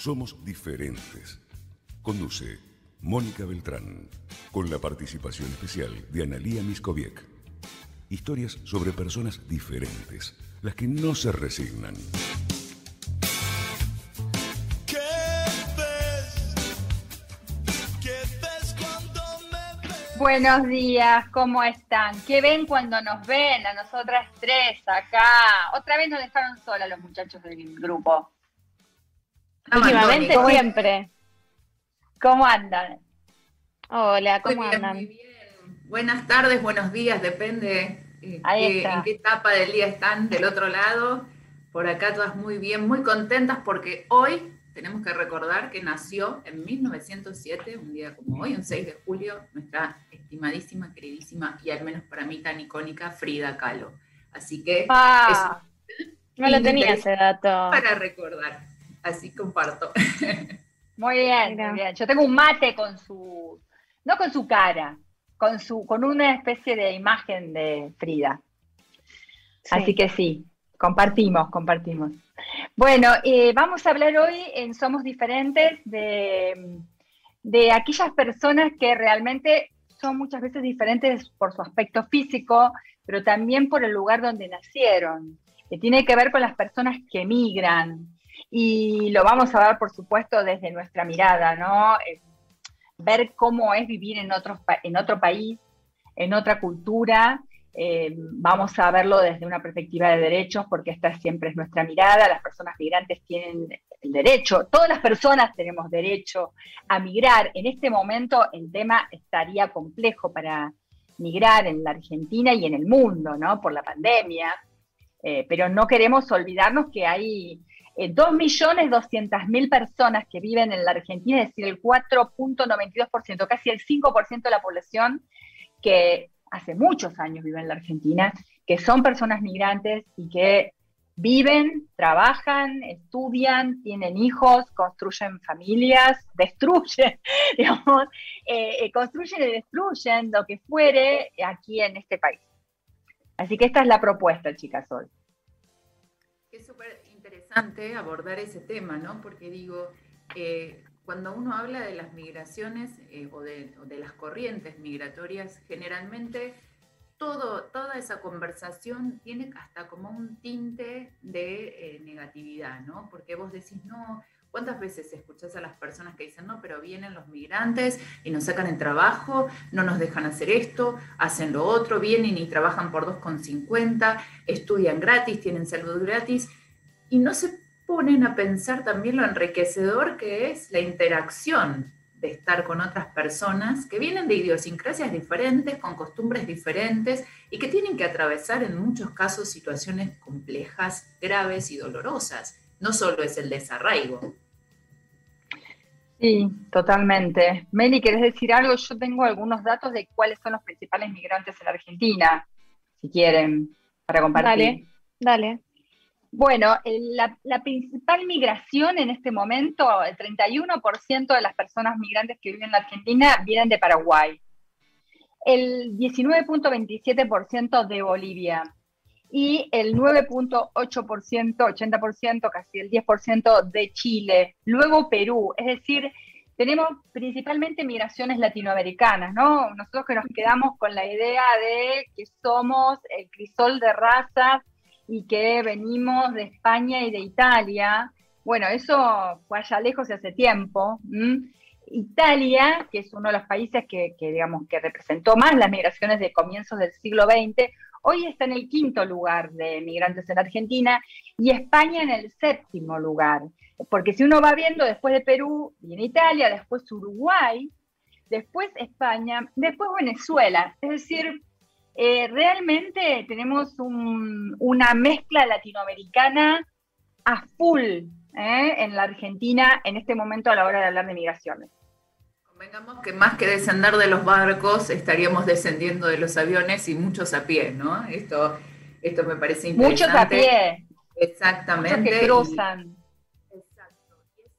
Somos diferentes. Conduce Mónica Beltrán, con la participación especial de Analía Miskoviek. Historias sobre personas diferentes, las que no se resignan. Buenos días, ¿cómo están? ¿Qué ven cuando nos ven a nosotras tres acá? Otra vez nos dejaron solas los muchachos del grupo. Últimamente siempre. ¿Cómo andan? Hola, ¿cómo andan? Muy bien. Buenas tardes, buenos días, depende eh, en qué etapa del día están del otro lado. Por acá todas muy bien, muy contentas porque hoy tenemos que recordar que nació en 1907, un día como hoy, un 6 de julio, nuestra estimadísima, queridísima y al menos para mí tan icónica Frida Kahlo. Así que ah, no lo tenía ese dato. Para recordar, así comparto. Muy bien, muy bien. Yo tengo un mate con su, no con su cara, con su, con una especie de imagen de Frida. Así que sí, compartimos, compartimos. Bueno, eh, vamos a hablar hoy en Somos Diferentes de, de aquellas personas que realmente son muchas veces diferentes por su aspecto físico, pero también por el lugar donde nacieron, que tiene que ver con las personas que emigran. Y lo vamos a ver, por supuesto, desde nuestra mirada, ¿no? Eh, ver cómo es vivir en, en otro país, en otra cultura, eh, vamos a verlo desde una perspectiva de derechos, porque esta siempre es nuestra mirada. Las personas migrantes tienen el derecho, todas las personas tenemos derecho a migrar. En este momento el tema estaría complejo para migrar en la Argentina y en el mundo, ¿no? Por la pandemia. Eh, pero no queremos olvidarnos que hay eh, 2.200.000 personas que viven en la Argentina, es decir, el 4.92%, casi el 5% de la población que hace muchos años viven en la Argentina, que son personas migrantes y que viven, trabajan, estudian, tienen hijos, construyen familias, destruyen, digamos, eh, eh, construyen y destruyen lo que fuere aquí en este país. Así que esta es la propuesta, chicas, hoy. Es súper interesante abordar ese tema, ¿no? Porque digo, eh, cuando uno habla de las migraciones eh, o, de, las corrientes migratorias, generalmente toda esa conversación tiene hasta como un tinte de eh, negatividad, ¿no? Porque vos decís, no, ¿cuántas veces escuchás a las personas que dicen, no, pero vienen los migrantes y nos sacan el trabajo, no nos dejan hacer esto, hacen lo otro, vienen y trabajan por 2,50, estudian gratis, tienen salud gratis, y no se ponen a pensar también lo enriquecedor que es la interacción de estar con otras personas que vienen de idiosincrasias diferentes, con costumbres diferentes y que tienen que atravesar en muchos casos situaciones complejas, graves y dolorosas. No solo es el desarraigo. Sí, totalmente. Meli, ¿querés decir algo? Yo tengo algunos datos de cuáles son los principales migrantes en la Argentina, si quieren, para compartir. Dale, dale. Bueno, la, principal migración en este momento, el 31% de las personas migrantes que viven en la Argentina vienen de Paraguay, el 19.27% de Bolivia. Y el 9.8%, 80%, casi el 10% de Chile, luego Perú, es decir, tenemos principalmente migraciones latinoamericanas, ¿no? Nosotros que nos quedamos con la idea de que somos el crisol de razas y que venimos de España y de Italia. Bueno, eso fue allá lejos y hace tiempo. Italia, que es uno de los países que, digamos, que representó más las migraciones de comienzos del siglo XX, hoy está en el quinto lugar de migrantes en Argentina y España en el séptimo lugar. Porque si uno va viendo después de Perú, viene Italia, después Uruguay, después España, después Venezuela. Es decir, eh, realmente tenemos una mezcla latinoamericana a full ¿eh? en la Argentina en este momento a la hora de hablar de migraciones. Convengamos que más que descender de los barcos, estaríamos descendiendo de los aviones y muchos a pie, ¿no? Esto, esto me parece interesante. Muchos a pie. Exactamente. Muchos que cruzan. exacto. Y es,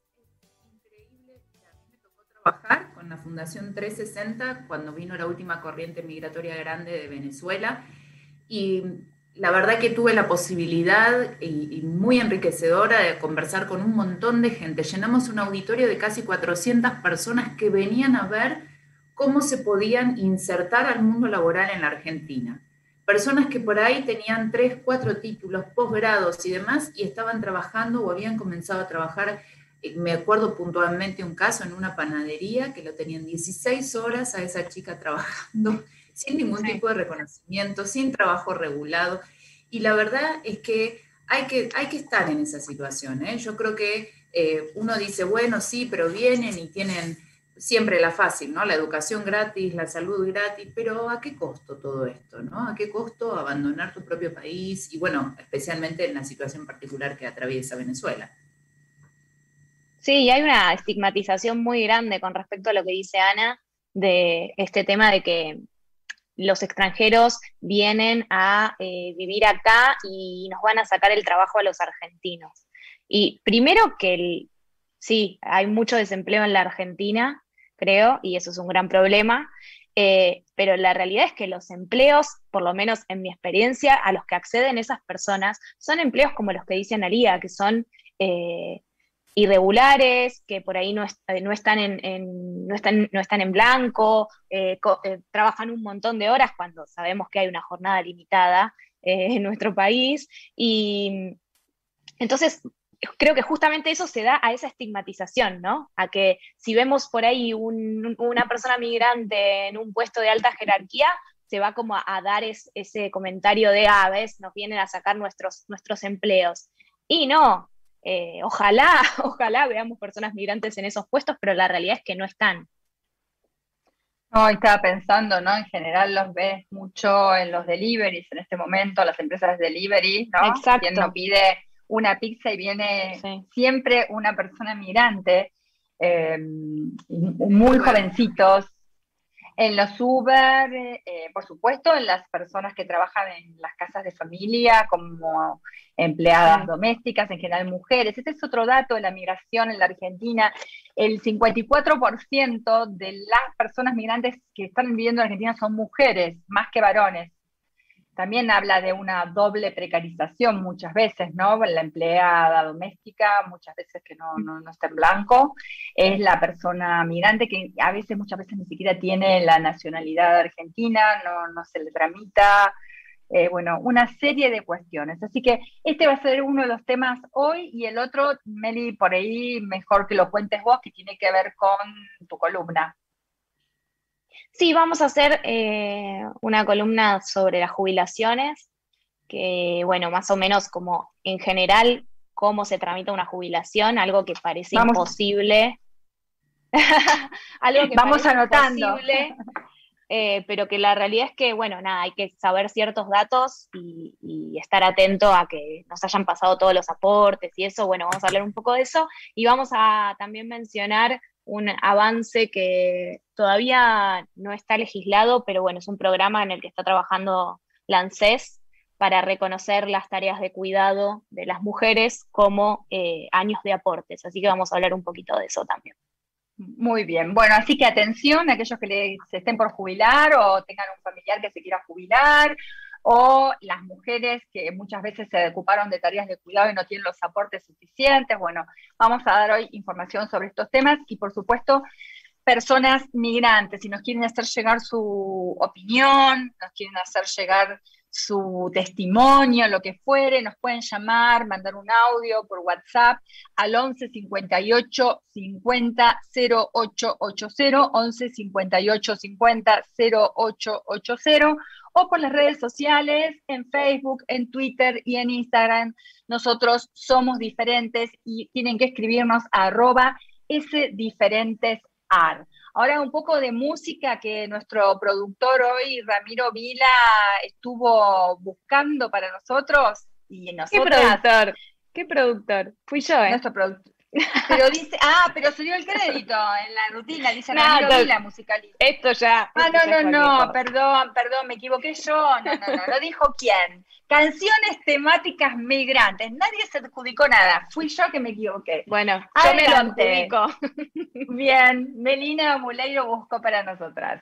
increíble que a mí me tocó trabajar Fundación 360 cuando vino la última corriente migratoria grande de Venezuela. Y la verdad que tuve la posibilidad y, muy enriquecedora de conversar con un montón de gente. Llenamos un auditorio de casi 400 personas que venían a ver cómo se podían insertar al mundo laboral en la Argentina. Personas que por ahí tenían tres, cuatro títulos, posgrados y demás, y estaban trabajando o habían comenzado a trabajar. Me acuerdo puntualmente un caso en una panadería que lo tenían 16 horas a esa chica trabajando sin ningún tipo de reconocimiento, sin trabajo regulado. Y la verdad es que hay que, hay que estar en esa situación. ¿eh? Yo creo que eh, uno dice, bueno, sí, pero vienen y tienen siempre la fácil, ¿no? La educación gratis, la salud gratis, pero ¿a qué costo todo esto, ¿no? ¿A qué costo abandonar tu propio país? Y bueno, especialmente en la situación particular que atraviesa Venezuela. Sí, hay una estigmatización muy grande con respecto a lo que dice Ana de este tema de que los extranjeros vienen a eh, vivir acá y nos van a sacar el trabajo a los argentinos. Y primero que sí, hay mucho desempleo en la Argentina, creo, y eso es un gran problema, eh, pero la realidad es que los empleos, por lo menos en mi experiencia, a los que acceden esas personas, son empleos como los que dice Analia, que son eh, irregulares, que por ahí no, eh, están, en, blanco, eh, eh, trabajan un montón de horas cuando sabemos que hay una jornada limitada en nuestro país. Y entonces creo que justamente eso se da a esa estigmatización, ¿no? A que si vemos por ahí una persona migrante en un puesto de alta jerarquía, se va como a, dar ese comentario de, ah, nos vienen a sacar nuestros, nuestros empleos. Y no, eh, ojalá, ojalá veamos personas migrantes en esos puestos, pero la realidad es que no están. No, estaba pensando, ¿no? En general los ves mucho en los deliveries en este momento, las empresas de delivery, ¿no? Exacto. Quien no pide una pizza y viene siempre una persona migrante, eh, muy jovencitos, en los Uber, eh, por supuesto, en las personas que trabajan en las casas de familia como empleadas domésticas, en general mujeres. Este es otro dato de la migración en la Argentina. El 54% de las personas migrantes que están viviendo en Argentina son mujeres, más que varones también habla de una doble precarización muchas veces, ¿no? La empleada doméstica, muchas veces que no, no, está en blanco, es la persona migrante que a veces, muchas veces ni siquiera tiene la nacionalidad argentina, no, no se le tramita, eh, bueno, una serie de cuestiones. Así que este va a ser uno de los temas hoy y el otro, Meli, por ahí mejor que lo cuentes vos, que tiene que ver con tu columna. Sí, vamos a hacer eh, una columna sobre las jubilaciones, que bueno, más o menos como en general cómo se tramita una jubilación, algo que parece imposible. algo que vamos anotando. Imposible, eh, pero que la realidad es que, bueno, nada, hay que saber ciertos datos y, estar atento a que nos hayan pasado todos los aportes y eso, bueno, vamos a hablar un poco de eso y vamos a también mencionar un avance que todavía no está legislado, pero bueno, es un programa en el que está trabajando la para reconocer las tareas de cuidado de las mujeres como eh, años de aportes. Así que vamos a hablar un poquito de eso también. Muy bien, bueno, así que atención a aquellos que se estén por jubilar o tengan un familiar que se quiera jubilar o las mujeres que muchas veces se ocuparon de tareas de cuidado y no tienen los aportes suficientes. Bueno, vamos a dar hoy información sobre estos temas y por supuesto personas migrantes, si nos quieren hacer llegar su opinión, nos quieren hacer llegar su testimonio, lo que fuere, nos pueden llamar, mandar un audio por WhatsApp al 11 58 50 0880, 11 58 50 0880 o por las redes sociales, en Facebook, en Twitter y en Instagram. Nosotros somos diferentes y tienen que escribirnos a arroba sdiferentesar. Ahora un poco de música que nuestro productor hoy, Ramiro Vila, estuvo buscando para nosotros y nosotros. ¿Qué productor? ¿Qué productor? Fui yo, ¿eh? Nuestro productor. Pero dice, ah, pero se dio el crédito en la rutina, dice no, la musicalista. Esto ya. Ah, no, no, no, perdón, perdón, me equivoqué yo. No, no, no, lo dijo quién. Canciones temáticas migrantes. Nadie se adjudicó nada. Fui yo que me equivoqué. Bueno, yo me lo adjudico. Bien, Melina Muleiro buscó para nosotras.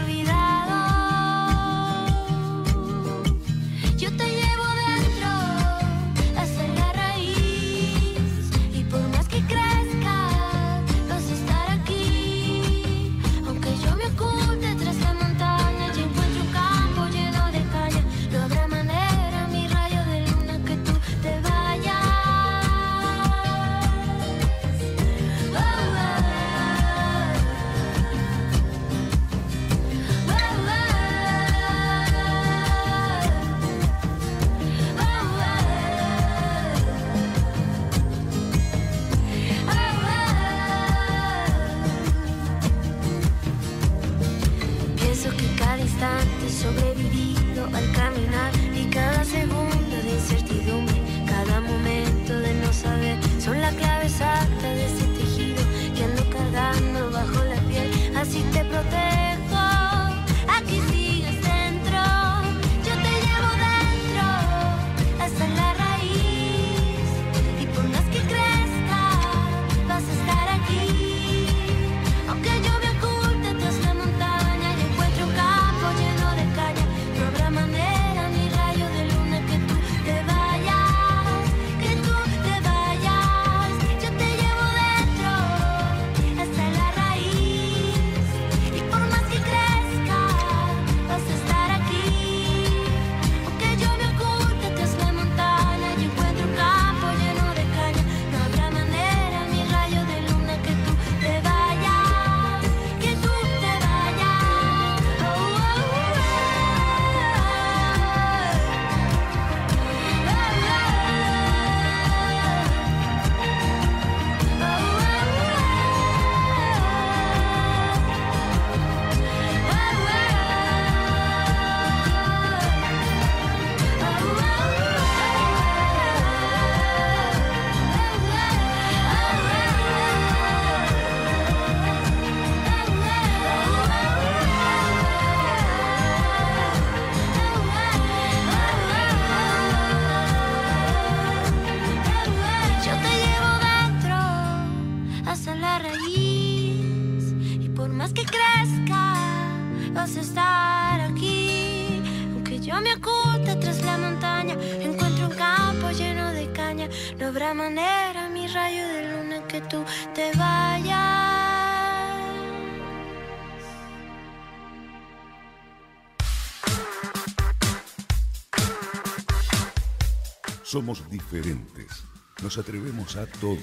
Somos diferentes. Nos atrevemos a todo.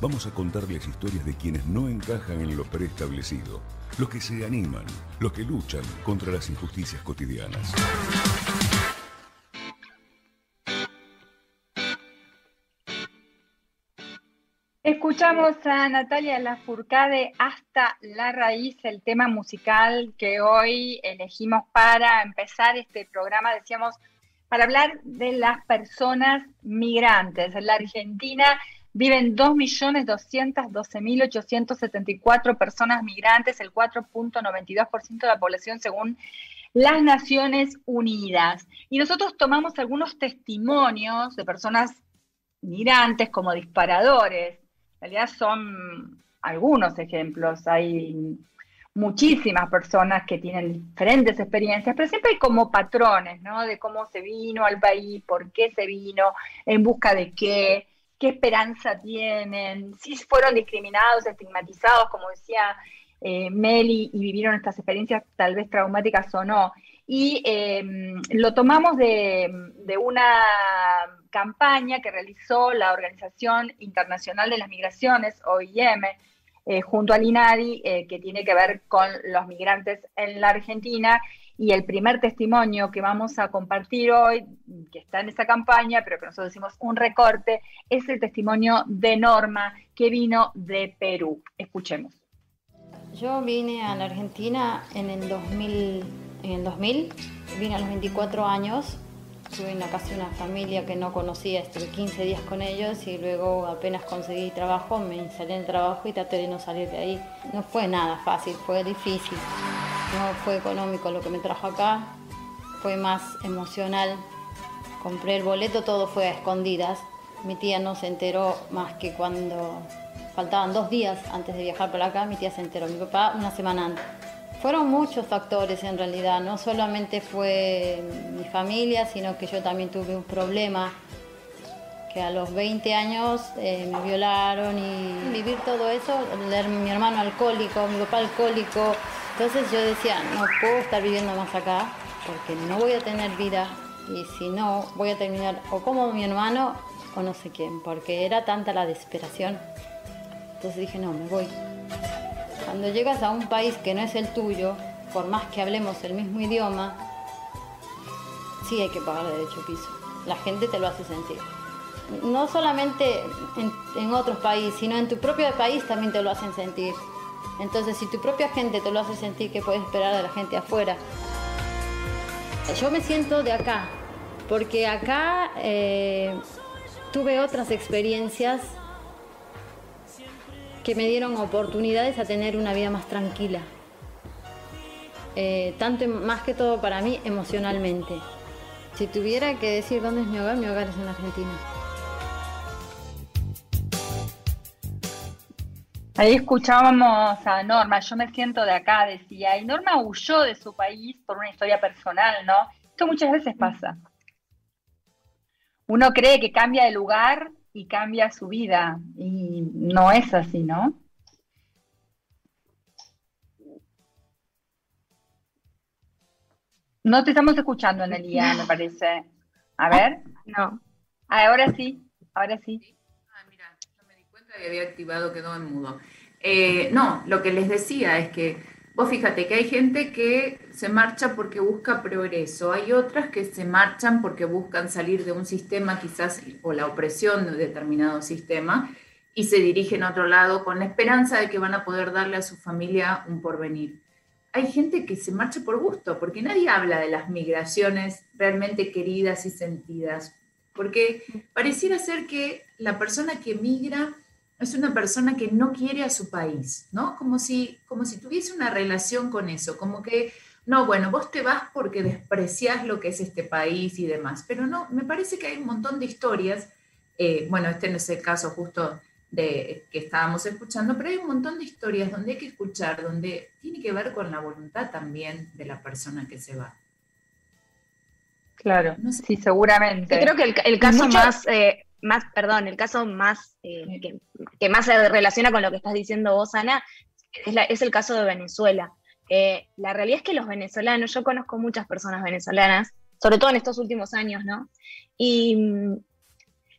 Vamos a contarles historias de quienes no encajan en lo preestablecido, los que se animan, los que luchan contra las injusticias cotidianas. Escuchamos a Natalia Lafourcade hasta la raíz, el tema musical que hoy elegimos para empezar este programa. Decíamos para hablar de las personas migrantes. En la Argentina viven 2.212.874 personas migrantes, el 4.92% de la población según las Naciones Unidas. Y nosotros tomamos algunos testimonios de personas migrantes como disparadores. En realidad son algunos ejemplos. Hay muchísimas personas que tienen diferentes experiencias, pero siempre hay como patrones, ¿no? De cómo se vino al país, por qué se vino, en busca de qué, qué esperanza tienen, si fueron discriminados, estigmatizados, como decía eh, Meli, y vivieron estas experiencias tal vez traumáticas o no. Y em, lo tomamos de, de una campaña que realizó la Organización Internacional de las Migraciones, OIM, eh, junto al INADI, eh, que tiene que ver con los migrantes en la Argentina. Y el primer testimonio que vamos a compartir hoy, que está en esa campaña, pero que nosotros decimos un recorte, es el testimonio de Norma, que vino de Perú. Escuchemos. Yo vine a la Argentina en el 2000, en el 2000 vine a los 24 años. Tuve casa de una familia que no conocía, estuve 15 días con ellos y luego apenas conseguí trabajo, me instalé en el trabajo y traté de no salir de ahí. No fue nada fácil, fue difícil. No fue económico lo que me trajo acá, fue más emocional. Compré el boleto, todo fue a escondidas. Mi tía no se enteró más que cuando faltaban dos días antes de viajar para acá, mi tía se enteró, mi papá una semana antes. Fueron muchos factores en realidad, no solamente fue mi familia, sino que yo también tuve un problema, que a los 20 años eh, me violaron y vivir todo eso, mi hermano alcohólico, mi papá alcohólico, entonces yo decía, no puedo estar viviendo más acá porque no voy a tener vida y si no voy a terminar o como mi hermano o no sé quién, porque era tanta la desesperación. Entonces dije, no, me voy. Cuando llegas a un país que no es el tuyo, por más que hablemos el mismo idioma, sí hay que pagar derecho piso. La gente te lo hace sentir. No solamente en, en otros países, sino en tu propio país también te lo hacen sentir. Entonces, si tu propia gente te lo hace sentir, ¿qué puedes esperar de la gente afuera? Yo me siento de acá, porque acá eh, tuve otras experiencias que me dieron oportunidades a tener una vida más tranquila. Eh, tanto más que todo para mí emocionalmente. Si tuviera que decir dónde es mi hogar, mi hogar es en Argentina. Ahí escuchábamos a Norma, yo me siento de acá, decía, y Norma huyó de su país por una historia personal, ¿no? Esto muchas veces pasa. Uno cree que cambia de lugar y cambia su vida, y no es así, ¿no? No te estamos escuchando, Analia, me parece. A ver. No. Ah, ahora sí, ahora sí y había activado, quedó en mudo. Eh, no, lo que les decía es que vos fíjate que hay gente que se marcha porque busca progreso, hay otras que se marchan porque buscan salir de un sistema quizás o la opresión de un determinado sistema y se dirigen a otro lado con la esperanza de que van a poder darle a su familia un porvenir. Hay gente que se marcha por gusto, porque nadie habla de las migraciones realmente queridas y sentidas, porque pareciera ser que la persona que migra es una persona que no quiere a su país, ¿no? Como si, como si tuviese una relación con eso, como que, no, bueno, vos te vas porque desprecias lo que es este país y demás, pero no, me parece que hay un montón de historias, eh, bueno, este no es el caso justo de que estábamos escuchando, pero hay un montón de historias donde hay que escuchar, donde tiene que ver con la voluntad también de la persona que se va. Claro, sí, seguramente. Yo creo que el, caso más, eh, más, perdón, el caso más eh, que, más se relaciona con lo que estás diciendo vos, Ana, es, el caso de Venezuela. Eh, la realidad es que los venezolanos, yo conozco muchas personas venezolanas, sobre todo en estos últimos años, ¿no? Y mm,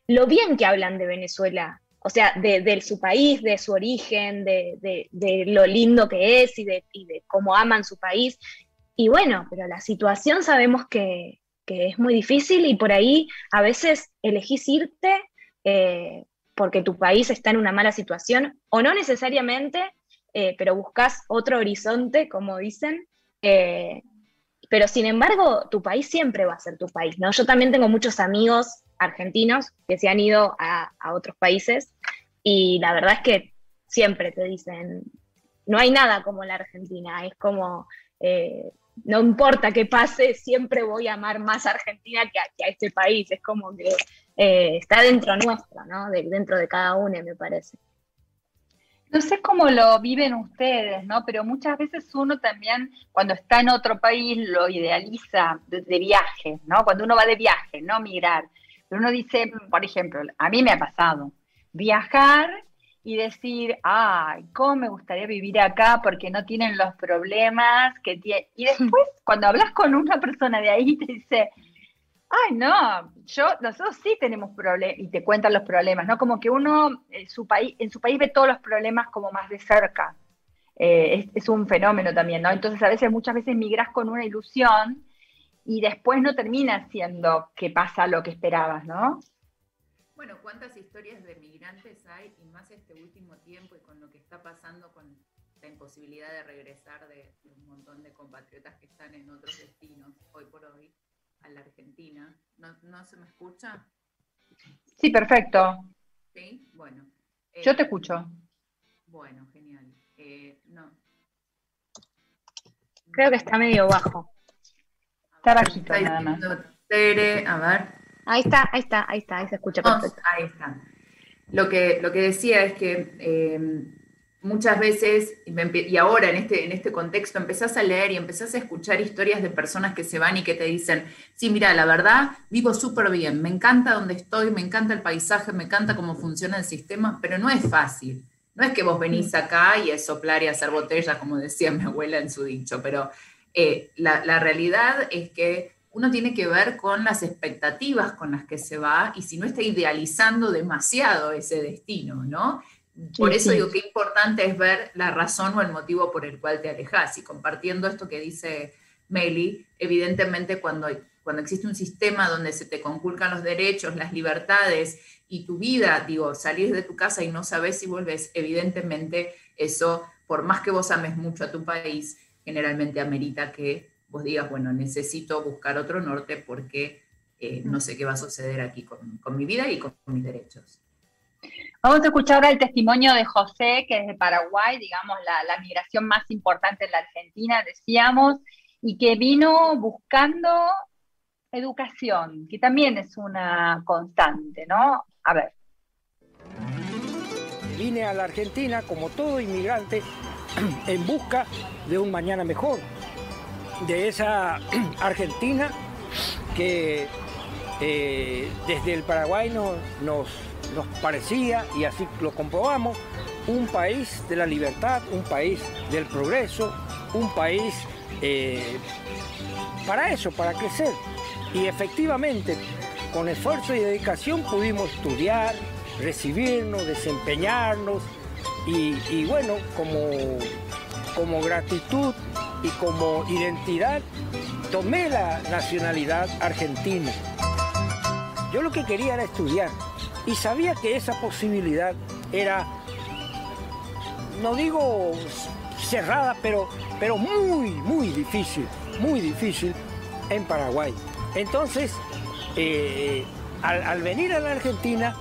lo bien que hablan de Venezuela, o sea, de, su país, de su origen, de, lo lindo que es y, de, cómo aman su país. Y bueno, pero la situación sabemos que, que es muy difícil y por ahí a veces elegís irte eh, porque tu país está en una mala situación o no necesariamente, eh, pero buscas otro horizonte, como dicen. Eh, pero sin embargo, tu país siempre va a ser tu país, ¿no? Yo también tengo muchos amigos argentinos que se han ido a, otros países y la verdad es que siempre te dicen, no hay nada como la Argentina, es como no importa qué pase, siempre voy a amar más a Argentina que a, este país. Es como que eh, está dentro nuestro, ¿no? dentro de cada uno, me parece. No sé cómo lo viven ustedes, ¿no? Pero muchas veces uno también, cuando está en otro país, lo idealiza de, de viaje, ¿no? Cuando uno va de viaje, no migrar. Pero uno dice, por ejemplo, a mí me ha pasado, viajar y decir, ay, cómo me gustaría vivir acá porque no tienen los problemas que tiene. Y después, cuando hablas con una persona de ahí, te dice, ay, no, yo, nosotros sí tenemos problemas, y te cuentan los problemas, ¿no? Como que uno en su país, en su país ve todos los problemas como más de cerca. Eh, es, es, un fenómeno también, ¿no? Entonces a veces, muchas veces migras con una ilusión y después no termina siendo que pasa lo que esperabas, ¿no? Bueno, ¿cuántas historias de migrantes hay y más este último tiempo y con lo que está pasando con esta imposibilidad de regresar de, un montón de compatriotas que están en otros destinos hoy por hoy a la Argentina. ¿No, se me escucha? Sí, perfecto. Sí, bueno. Yo te eh, escucho. Bueno, genial. Eh, no. Creo que está medio bajo. Está bajito nada más. Tere, a ver. Ahí está, ahí está, ahí está, ahí se escucha perfecto. ahí está. Lo que, lo que decía es que eh, muchas veces, y ahora en este, en este contexto, empezás a leer y empezás a escuchar historias de personas que se van y que te dicen, sí, mira, la verdad, vivo súper bien, me encanta donde estoy, me encanta el paisaje, me encanta cómo funciona el sistema, pero no es fácil. No es que vos venís acá y es soplar y hacer botellas, como decía mi abuela en su dicho, pero eh, la, la realidad es que uno tiene que ver con las expectativas con las que se va y si no está idealizando demasiado ese destino, ¿no? Por eso digo que importante es ver la razón o el motivo por el cual te alejas. Y compartiendo esto que dice Meli, evidentemente cuando, cuando existe un sistema donde se te conculcan los derechos, las libertades y tu vida, digo, salir de tu casa y no sabes si vuelves, evidentemente eso, por más que vos ames mucho a tu país, generalmente amerita que vos digas, bueno, necesito buscar otro norte porque eh, no sé qué va a suceder aquí con, con mi vida y con mis derechos. Vamos a escuchar ahora el testimonio de José, que es de Paraguay, digamos, la, migración más importante en la Argentina, decíamos, y que vino buscando educación, que también es una constante, ¿no? A ver. Vine a la Argentina, como todo inmigrante, en busca de un mañana mejor, de esa Argentina que eh, desde el Paraguay nos nos parecía, y así lo comprobamos, un país de la libertad, un país del progreso, un país eh, para eso, para crecer. Y efectivamente, con esfuerzo y dedicación pudimos estudiar, recibirnos, desempeñarnos y, bueno, como, como gratitud y como identidad, tomé la nacionalidad argentina. Yo lo que quería era estudiar, y sabía que esa posibilidad era, no digo cerrada, pero, pero muy, muy difícil, muy difícil en Paraguay. Entonces, eh, al, venir a la Argentina,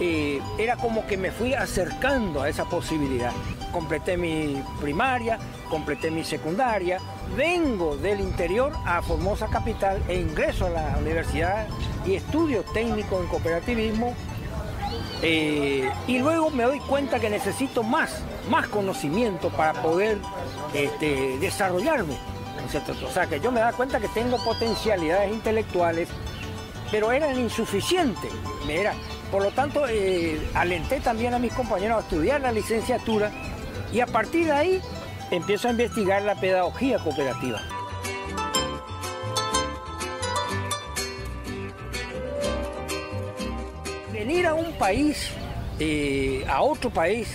eh, era como que me fui acercando a esa posibilidad. Completé mi primaria, completé mi secundaria, vengo del interior a Formosa Capital e ingreso a la universidad y estudio técnico en cooperativismo eh, y luego me doy cuenta que necesito más, más conocimiento para poder este, desarrollarme. O sea, que yo me da cuenta que tengo potencialidades intelectuales, pero eran insuficientes. Era, por lo tanto, eh, alenté también a mis compañeros a estudiar la licenciatura y a partir de ahí empiezo a investigar la pedagogía cooperativa. venir a un país, eh, a otro país,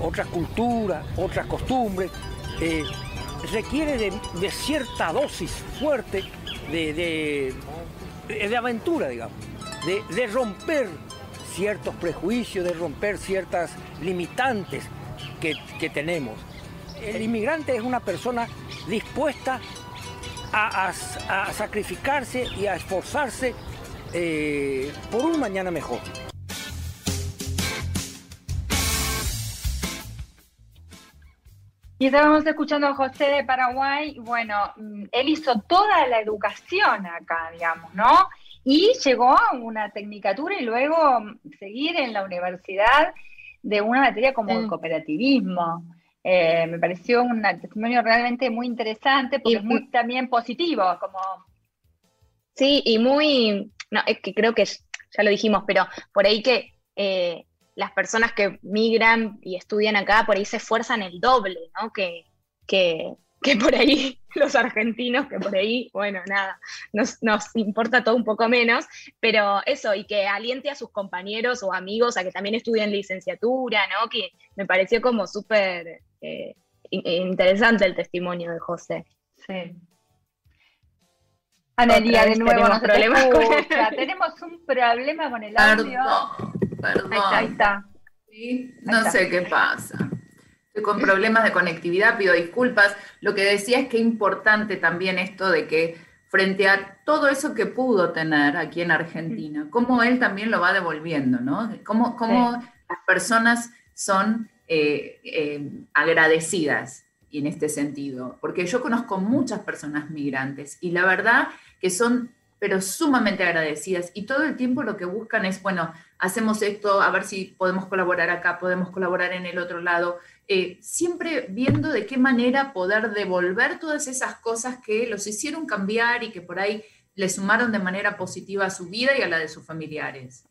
otra cultura, otras costumbres, eh, requiere de, cierta dosis fuerte de, aventura, digamos, de, romper ciertos prejuicios, de romper ciertas limitantes que, tenemos. El inmigrante es una persona dispuesta a, sacrificarse y a esforzarse eh, por un mañana mejor. Y estábamos escuchando a José de Paraguay, bueno, mm, él hizo toda la educación acá, digamos, ¿no? Y llegó a una tecnicatura y luego mm, seguir en la universidad de una materia como el cooperativismo. Eh, me pareció un testimonio realmente muy interesante porque es muy también positivo, como... Sí, y muy, no, es que creo que ya lo dijimos, pero por ahí que eh, las personas que migran y estudian acá, por ahí se esfuerzan el doble, ¿no? Que, que, por ahí los argentinos, que por ahí, bueno, nada, nos, importa todo un poco menos, pero eso, y que aliente a sus compañeros o amigos a que también estudien licenciatura, ¿no? Que me pareció como súper eh, interesante el testimonio de José. Sí. Analia, de nuevo, no problemas con tenemos un problema con el audio. Perdón, Ahí está, No sé qué pasa. Con problemas de conectividad, pido disculpas. Lo que decía es que importante también esto de que frente a todo eso que pudo tener aquí en Argentina, cómo él también lo va devolviendo, ¿no? Cómo, cómo las personas son eh, eh, agradecidas en este sentido, porque yo conozco muchas personas migrantes y la verdad que son pero sumamente agradecidas y todo el tiempo lo que buscan es, bueno, hacemos esto, a ver si podemos colaborar acá, podemos colaborar en el otro lado, eh, siempre viendo de qué manera poder devolver todas esas cosas que los hicieron cambiar y que por ahí le sumaron de manera positiva a su vida y a la de sus familiares.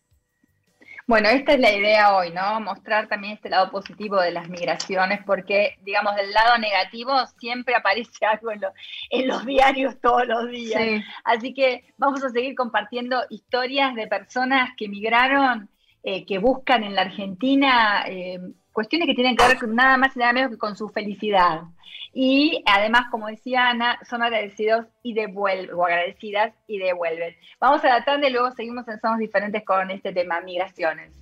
Bueno, esta es la idea hoy, ¿no? Mostrar también este lado positivo de las migraciones, porque, digamos, del lado negativo siempre aparece algo en, los diarios todos los días. Así que vamos a seguir compartiendo historias de personas que migraron, eh, que buscan en la Argentina eh, cuestiones que tienen que ver nada más y nada menos que con su felicidad. Y además, como decía Ana, son agradecidos y devuelven, o agradecidas y devuelven. Vamos a la tanda y luego seguimos en Somos Diferentes con este tema, migraciones.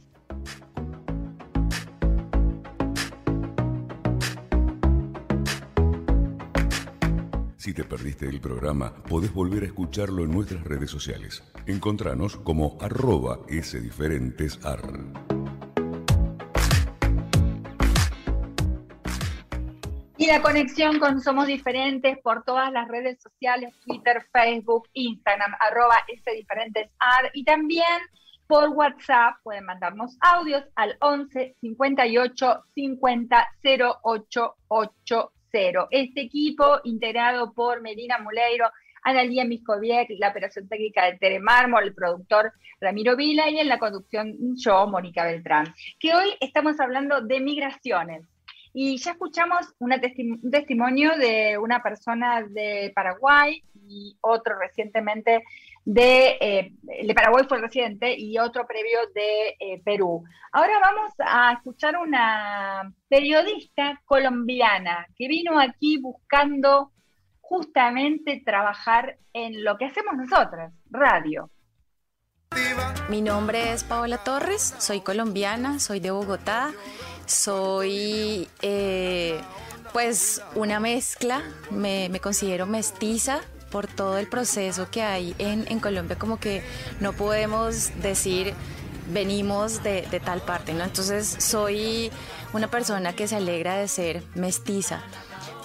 Si te perdiste el programa, podés volver a escucharlo en nuestras redes sociales. Encontranos como arroba sdiferentesar. Y la conexión con Somos Diferentes por todas las redes sociales, Twitter, Facebook, Instagram, arroba diferentes y también por WhatsApp pueden mandarnos audios al 11 58 50 0880. Este equipo integrado por Medina Muleiro, Analía Miscoviec, la operación técnica de Tere Mármol, el productor Ramiro Vila y en la conducción yo, Mónica Beltrán, que hoy estamos hablando de migraciones y ya escuchamos un testimonio de una persona de Paraguay y otro recientemente de, eh, Paraguay fue el residente y otro previo de eh, Perú. Ahora vamos a escuchar una periodista colombiana que vino aquí buscando justamente trabajar en lo que hacemos nosotras, radio. Mi nombre es Paola Torres, soy colombiana, soy de Bogotá soy eh, pues una mezcla, me, considero mestiza por todo el proceso que hay en, Colombia, como que no podemos decir venimos de, de, tal parte, ¿no? Entonces soy una persona que se alegra de ser mestiza.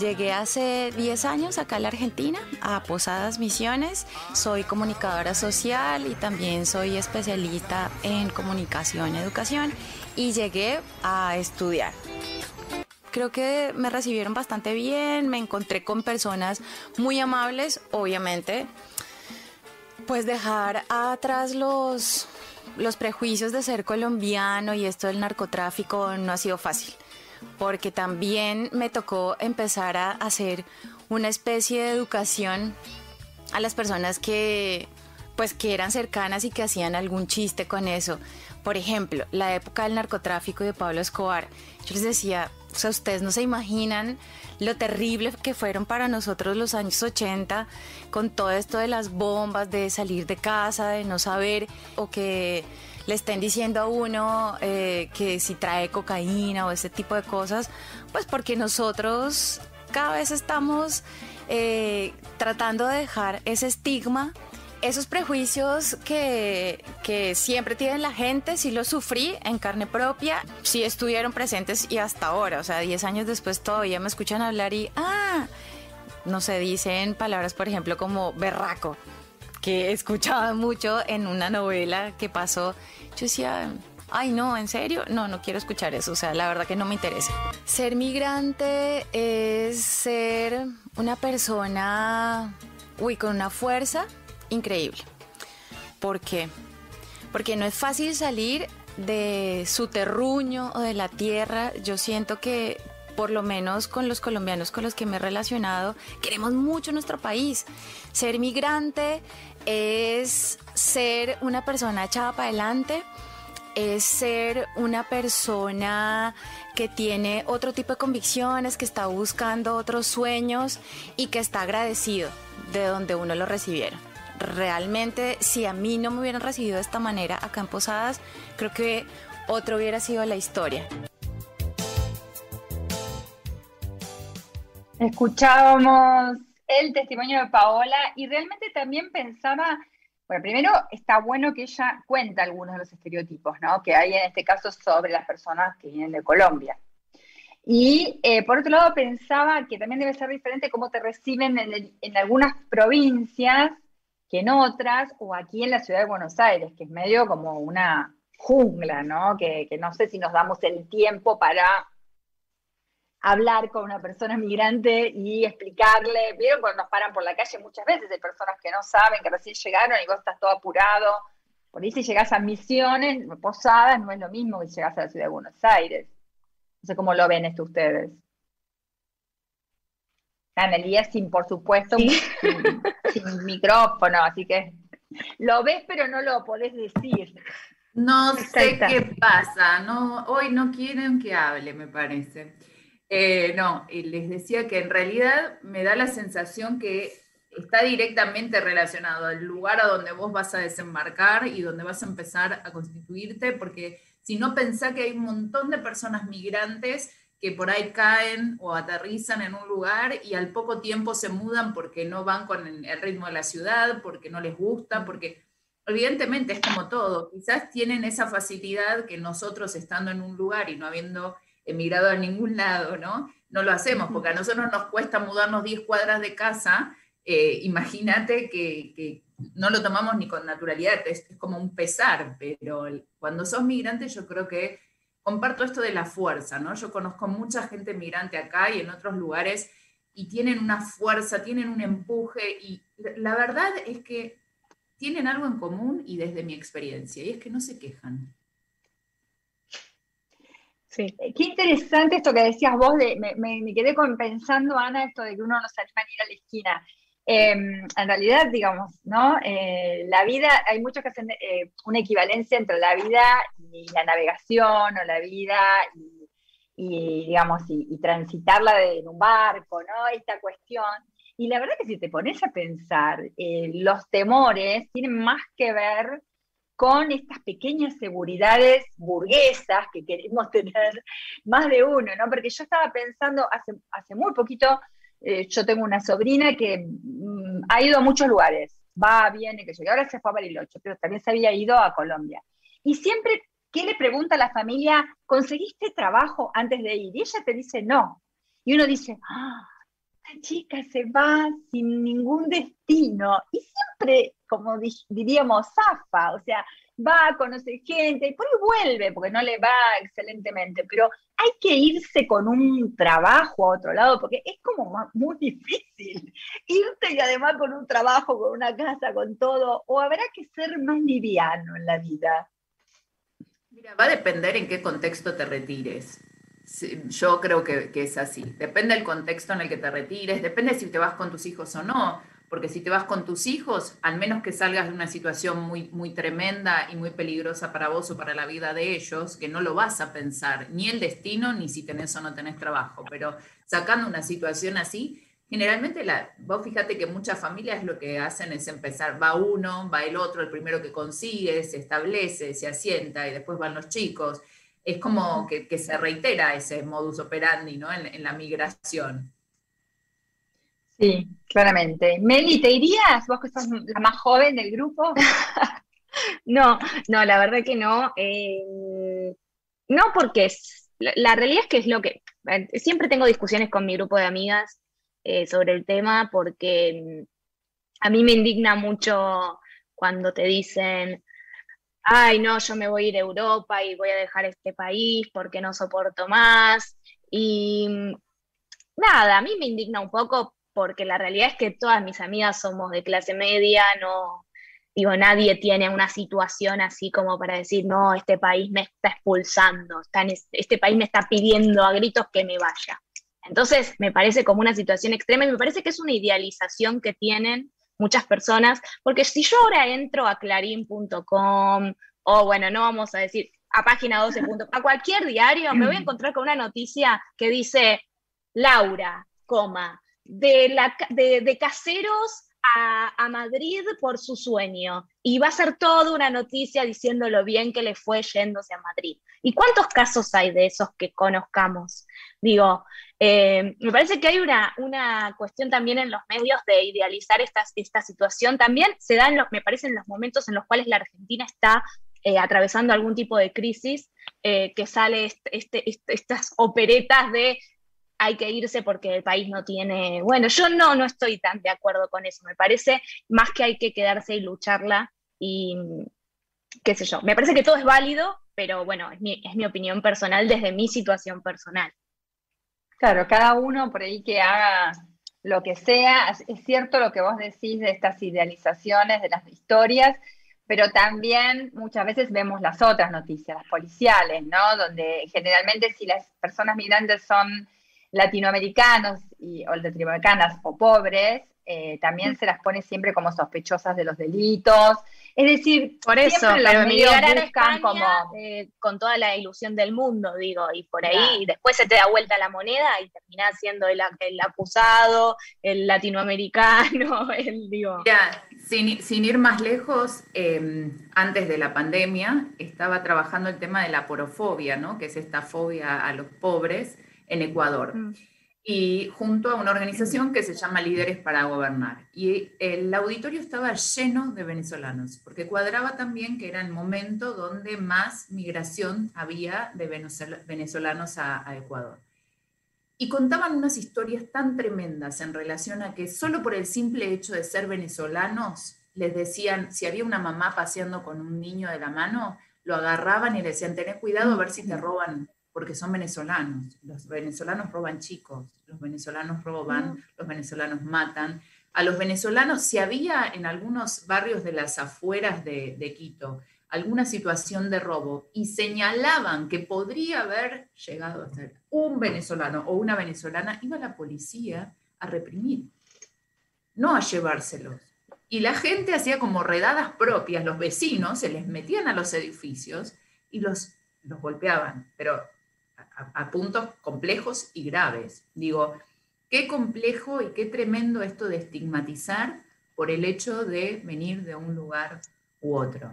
Llegué hace 10 años acá a la Argentina, a Posadas Misiones. Soy comunicadora social y también soy especialista en comunicación y educación y llegué a estudiar. Creo que me recibieron bastante bien, me encontré con personas muy amables, obviamente. Pues dejar atrás los, los prejuicios de ser colombiano y esto del narcotráfico no ha sido fácil, porque también me tocó empezar a hacer una especie de educación a las personas que pues que eran cercanas y que hacían algún chiste con eso. Por ejemplo, la época del narcotráfico de Pablo Escobar. Yo les decía, o sea, ustedes no se imaginan lo terrible que fueron para nosotros los años 80 con todo esto de las bombas, de salir de casa, de no saber o que le estén diciendo a uno eh, que si trae cocaína o ese tipo de cosas, pues porque nosotros cada vez estamos eh, tratando de dejar ese estigma esos prejuicios que, siempre tiene la gente, sí los sufrí en carne propia, sí estuvieron presentes y hasta ahora, o sea, 10 años después todavía me escuchan hablar y, ah, no se dicen palabras, por ejemplo, como berraco, que he escuchado mucho en una novela que pasó. Yo decía, ay no, ¿en serio? No, no quiero escuchar eso, o sea, la verdad que no me interesa. Ser migrante es ser una persona, uy, con una fuerza increíble. ¿Por qué? Porque no es fácil salir de su terruño o de la tierra. Yo siento que por lo menos con los colombianos con los que me he relacionado, queremos mucho nuestro país. Ser migrante es ser una persona echada para adelante, es ser una persona que tiene otro tipo de convicciones, que está buscando otros sueños y que está agradecido de donde uno lo recibieron realmente si a mí no me hubieran recibido de esta manera acá en Posadas, creo que otro hubiera sido la historia. Escuchábamos el testimonio de Paola y realmente también pensaba, bueno, primero está bueno que ella cuenta algunos de los estereotipos, ¿no? Que hay en este caso sobre las personas que vienen de Colombia. Y eh, por otro lado pensaba que también debe ser diferente cómo te reciben en, algunas provincias que en otras, o aquí en la ciudad de Buenos Aires, que es medio como una jungla, ¿no? Que, que no sé si nos damos el tiempo para hablar con una persona migrante y explicarle, vieron cuando nos paran por la calle muchas veces hay personas que no saben, que recién llegaron y vos estás todo apurado. Por ahí si llegás a Misiones, Posadas, no es lo mismo que si llegás a la ciudad de Buenos Aires. No sé cómo lo ven esto ustedes. Elías sin, por supuesto, sin, micrófono, así que lo ves pero no lo podés decir. No sé qué pasa, no, hoy no quieren que hable, me parece. Eh, no, les decía que en realidad me da la sensación que está directamente relacionado al lugar a donde vos vas a desembarcar y donde vas a empezar a constituirte, porque si no pensá que hay un montón de personas migrantes que por ahí caen o aterrizan en un lugar y al poco tiempo se mudan porque no van con el ritmo de la ciudad, porque no les gusta, porque evidentemente es como todo, quizás tienen esa facilidad que nosotros estando en un lugar y no habiendo emigrado a ningún lado, ¿no? No lo hacemos porque a nosotros nos cuesta mudarnos 10 cuadras de casa, eh, imagínate que, no lo tomamos ni con naturalidad, es, como un pesar, pero cuando sos migrante yo creo que comparto esto de la fuerza, ¿no? Yo conozco mucha gente migrante acá y en otros lugares y tienen una fuerza, tienen un empuje y la verdad es que tienen algo en común y desde mi experiencia, y es que no se quejan. Sí. Eh, qué interesante esto que decías vos, me, quedé pensando, Ana, esto de que uno no se anima a ir a la esquina. Em, en realidad, digamos, ¿no? Eh, la vida, hay muchos que hacen eh, una equivalencia entre la vida y la navegación, o la vida y, digamos, y, transitarla en un barco, ¿no? Esta cuestión. Y la verdad que si te pones a pensar, eh, los temores tienen más que ver con estas pequeñas seguridades burguesas que queremos tener más de uno, ¿no? Porque yo estaba pensando hace, hace muy poquito, eh, yo tengo una sobrina que mm, ha ido a muchos lugares, va, viene, que yo, ahora se fue a Bariloche, pero también se había ido a Colombia. Y siempre, ¿qué le pregunta a la familia? ¿Conseguiste trabajo antes de ir? Y ella te dice no. Y uno dice, ah, la chica se va sin ningún destino. Y siempre, como diríamos, zafa, o sea, va, conoce gente, y por ahí vuelve, porque no le va excelentemente, pero hay que irse con un trabajo a otro lado, porque es como muy difícil irte y además con un trabajo, con una casa, con todo, o habrá que ser más liviano en la vida. Mira, va a depender en qué contexto te retires. yo creo que, que es así. Depende del contexto en el que te retires, depende si te vas con tus hijos o no porque si te vas con tus hijos, al menos que salgas de una situación muy, muy tremenda y muy peligrosa para vos o para la vida de ellos, que no lo vas a pensar, ni el destino, ni si tenés o no tenés trabajo, pero sacando una situación así, generalmente la, vos fíjate que muchas familias lo que hacen es empezar, va uno, va el otro, el primero que consigue, se establece, se asienta y después van los chicos. Es como que, se reitera ese modus operandi ¿no? en la migración. Sí, claramente. Meli, ¿te irías? Vos que sos la más joven del grupo. no, no, la verdad que no. Eh, no, porque es, la, realidad es que es lo que. Eh, siempre tengo discusiones con mi grupo de amigas eh, sobre el tema porque mm, a mí me indigna mucho cuando te dicen, ay, no, yo me voy a ir a Europa y voy a dejar este país porque no soporto más. Y mm, nada, a mí me indigna un poco porque la realidad es que todas mis amigas somos de clase media, no, digo, nadie tiene una situación así como para decir, no, este país me está expulsando, este país me está pidiendo a gritos que me vaya. Entonces, me parece como una situación extrema y me parece que es una idealización que tienen muchas personas, porque si yo ahora entro a clarín.com o bueno, no vamos a decir a página 12. a cualquier diario, me voy a encontrar con una noticia que dice Laura, coma, de, la, de, caseros a, Madrid por su sueño y va a ser toda una noticia diciendo lo bien que le fue yéndose a Madrid. ¿Y cuántos casos hay de esos que conozcamos? Digo, Eh, me parece que hay una, una, cuestión también en los medios de idealizar esta, esta situación. También se da, me parece, en los momentos en los cuales la Argentina está eh, atravesando algún tipo de crisis, eh, que sale este, estas operetas de hay que irse porque el país no tiene... Bueno, yo no, no estoy tan de acuerdo con eso. Me parece más que hay que quedarse y lucharla y qué sé yo. Me parece que todo es válido, pero bueno, es mi, es mi opinión personal desde mi situación personal. Claro, cada uno por ahí que haga lo que sea, es cierto lo que vos decís de estas idealizaciones, de las historias, pero también muchas veces vemos las otras noticias, las policiales, ¿no? Donde generalmente si las personas migrantes son latinoamericanos y, o latinoamericanas o pobres, eh, también se las pone siempre como sospechosas de los delitos. Es decir, por eso, pero emigrar a España como... Eh, con toda la ilusión del mundo, digo, y por ahí después se te da vuelta la moneda y terminás siendo el, acusado, el latinoamericano, el digo. sin, ir más lejos, em, antes de la pandemia estaba trabajando el tema de la porofobia, ¿no? Que es esta fobia a los pobres en Ecuador. Mm y junto a una organización que se llama Líderes para Gobernar. Y el auditorio estaba lleno de venezolanos, porque cuadraba también que era el momento donde más migración había de venezolanos a, Ecuador. Y contaban unas historias tan tremendas en relación a que solo por el simple hecho de ser venezolanos, les decían, si había una mamá paseando con un niño de la mano, lo agarraban y le decían, tened cuidado a ver si te roban porque son venezolanos. Los venezolanos roban chicos, los venezolanos roban, los venezolanos matan. A los venezolanos, si había en algunos barrios de las afueras de, Quito alguna situación de robo y señalaban que podría haber llegado a ser un venezolano o una venezolana, iba la policía a reprimir, no a llevárselos. Y la gente hacía como redadas propias, los vecinos se les metían a los edificios y los, los golpeaban, pero a, puntos complejos y graves. Digo, qué complejo y qué tremendo esto de estigmatizar por el hecho de venir de un lugar u otro.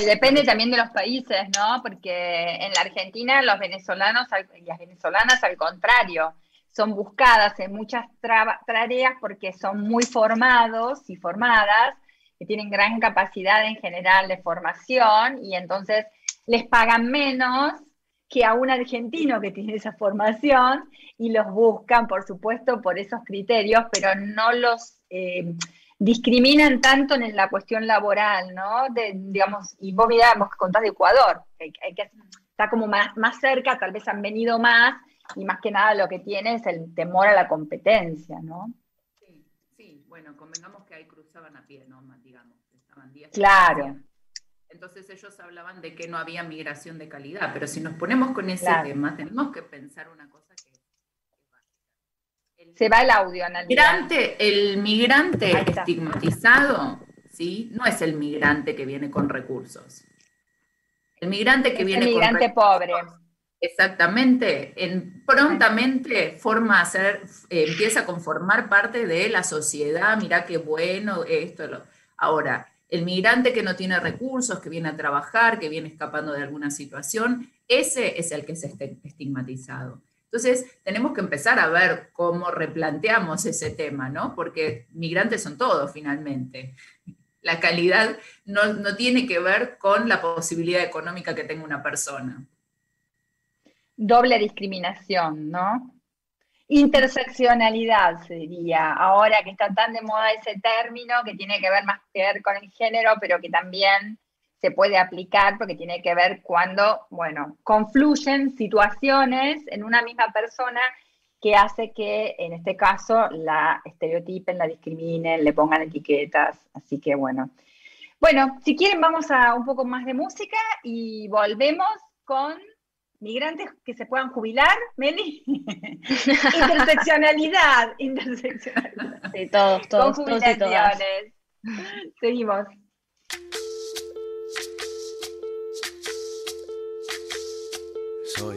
y depende también de los países, ¿no? Porque en la Argentina los venezolanos y las venezolanas al contrario, son buscadas en muchas tareas porque son muy formados y formadas, que tienen gran capacidad en general de formación y entonces les pagan menos que a un argentino que tiene esa formación y los buscan, por supuesto, por esos criterios, pero no los eh, discriminan tanto en la cuestión laboral, ¿no? De, digamos, y vos mirá, vos contás de Ecuador, que, está como más, más cerca, tal vez han venido más, y más que nada lo que tiene es el temor a la competencia, ¿no? Sí, sí, bueno, convengamos que ahí cruzaban a pie, ¿no? Digamos, estaban días. Claro. Entonces ellos hablaban de que no había migración de calidad, pero si nos ponemos con ese tema, tenemos que pensar una cosa que... Se va el audio, Ana. Migrante, el migrante estigmatizado, ¿sí? No es el migrante que viene con recursos. El migrante que viene el migrante pobre. Exactamente, en, prontamente forma a ser, eh, empieza a conformar parte de la sociedad, mira qué bueno esto. Lo. Ahora, el migrante que no tiene recursos, que viene a trabajar, que viene escapando de alguna situación, ese es el que es estigmatizado. Entonces, tenemos que empezar a ver cómo replanteamos ese tema, ¿no? Porque migrantes son todos finalmente. La calidad no, no tiene que ver con la posibilidad económica que tenga una persona. Doble discriminación, ¿no? Interseccionalidad sería, ahora que está tan de moda ese término, que tiene que ver más que ver con el género, pero que también se puede aplicar porque tiene que ver cuando, bueno, confluyen situaciones en una misma persona que hace que, en este caso, la estereotipen, la discriminen, le pongan etiquetas. Así que, bueno. Bueno, si quieren, vamos a un poco más de música y volvemos con migrantes que se puedan jubilar, Meli. interseccionalidad, interseccionalidad. Sí, todos, todos. Con jubilaciones. Seguimos. Soy,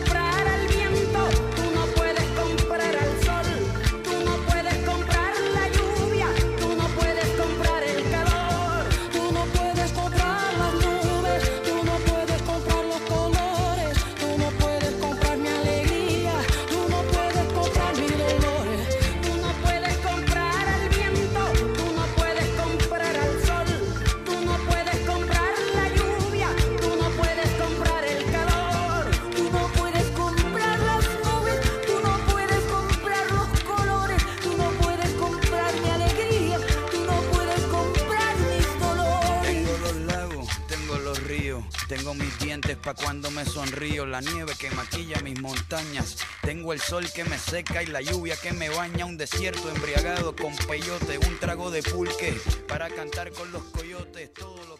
montañas. Tengo el sol que me seca y la lluvia que me baña, un desierto embriagado con peyote, un trago de pulque para cantar con los coyotes, todo lo.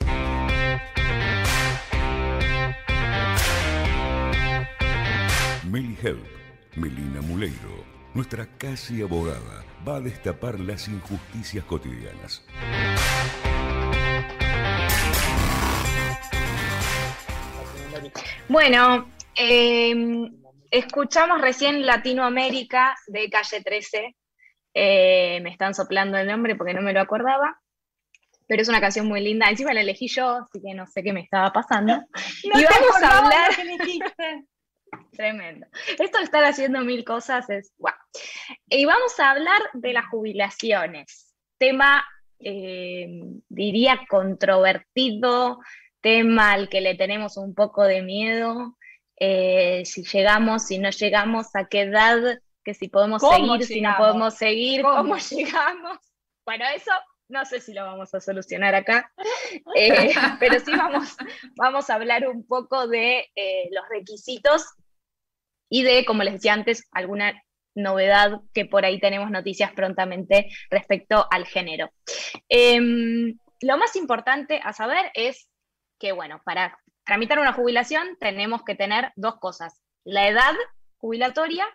Meli Help, Melina Muleiro, nuestra casi abogada, va a destapar las injusticias cotidianas. Bueno, em, escuchamos recién Latinoamérica de Calle 13. Eh, me están soplando el nombre porque no me lo acordaba. Pero es una canción muy linda. Encima la elegí yo, así que no sé qué me estaba pasando. y vamos a hablar. Tremendo. Esto de estar haciendo mil cosas es guau. Y vamos a hablar de las jubilaciones. Tema, em, diría, controvertido, tema al que le tenemos un poco de miedo, eh, si llegamos, si no llegamos, a qué edad, que si podemos seguir, si no podemos seguir, ¿Cómo? llegamos. Bueno, eso no sé si lo vamos a solucionar acá, eh, pero sí vamos, vamos a hablar un poco de eh, los requisitos y de, como les decía antes, alguna novedad que por ahí tenemos noticias prontamente respecto al género. Em, lo más importante a saber es que, bueno, para tramitar una jubilación tenemos que tener dos cosas, la edad jubilatoria